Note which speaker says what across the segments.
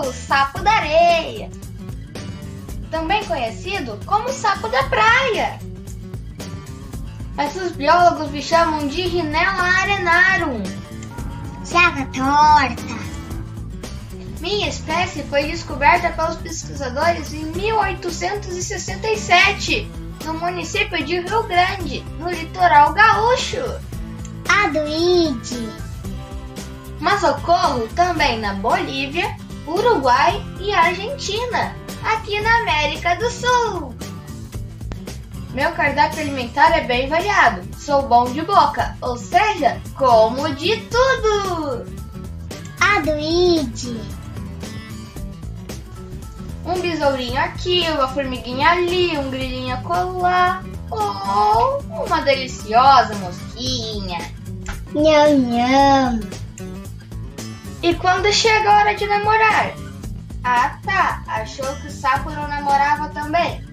Speaker 1: O sapo da areia, também conhecido como sapo da praia. Mas os biólogos me chamam de Rinella arenarum.
Speaker 2: Jaga torta.
Speaker 1: Minha espécie foi descoberta pelos pesquisadores em 1867, no município de Rio Grande, no litoral gaúcho.
Speaker 2: Aduide.
Speaker 1: Mas ocorro também na Bolívia, Uruguai e Argentina, aqui na América do Sul. Meu cardápio alimentar é bem variado. Sou bom de boca, ou seja, como de tudo.
Speaker 2: Aduide.
Speaker 1: Um besourinho aqui, uma formiguinha ali, um grilinho colar, ou uma deliciosa mosquinha.
Speaker 2: Nham, nham.
Speaker 1: E quando chega a hora de namorar? Ah tá, achou que o sapo não namorava também?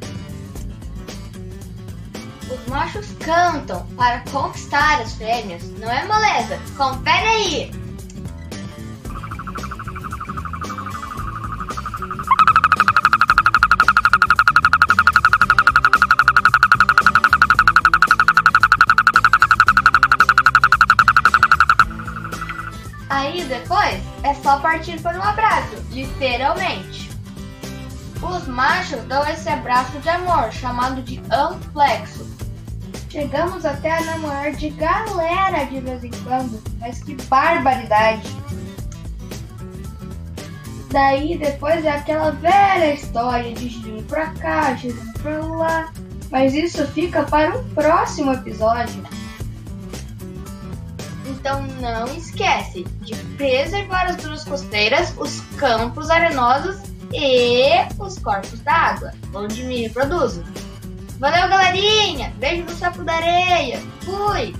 Speaker 1: Os machos cantam para conquistar as fêmeas, não é moleza? Confere aí! Aí depois é só partir para um abraço, literalmente. Os machos dão esse abraço de amor, chamado de amplexo. Chegamos até a namorar de galera de vez em quando, mas que barbaridade! Daí depois é aquela velha história de girando pra cá, girando pra lá. Mas isso fica para um próximo episódio. Então não esquece de preservar as dunas costeiras, os campos arenosos e os corpos d'água, onde me reproduzem. Valeu, galerinha! Beijo no sapo da areia! Fui!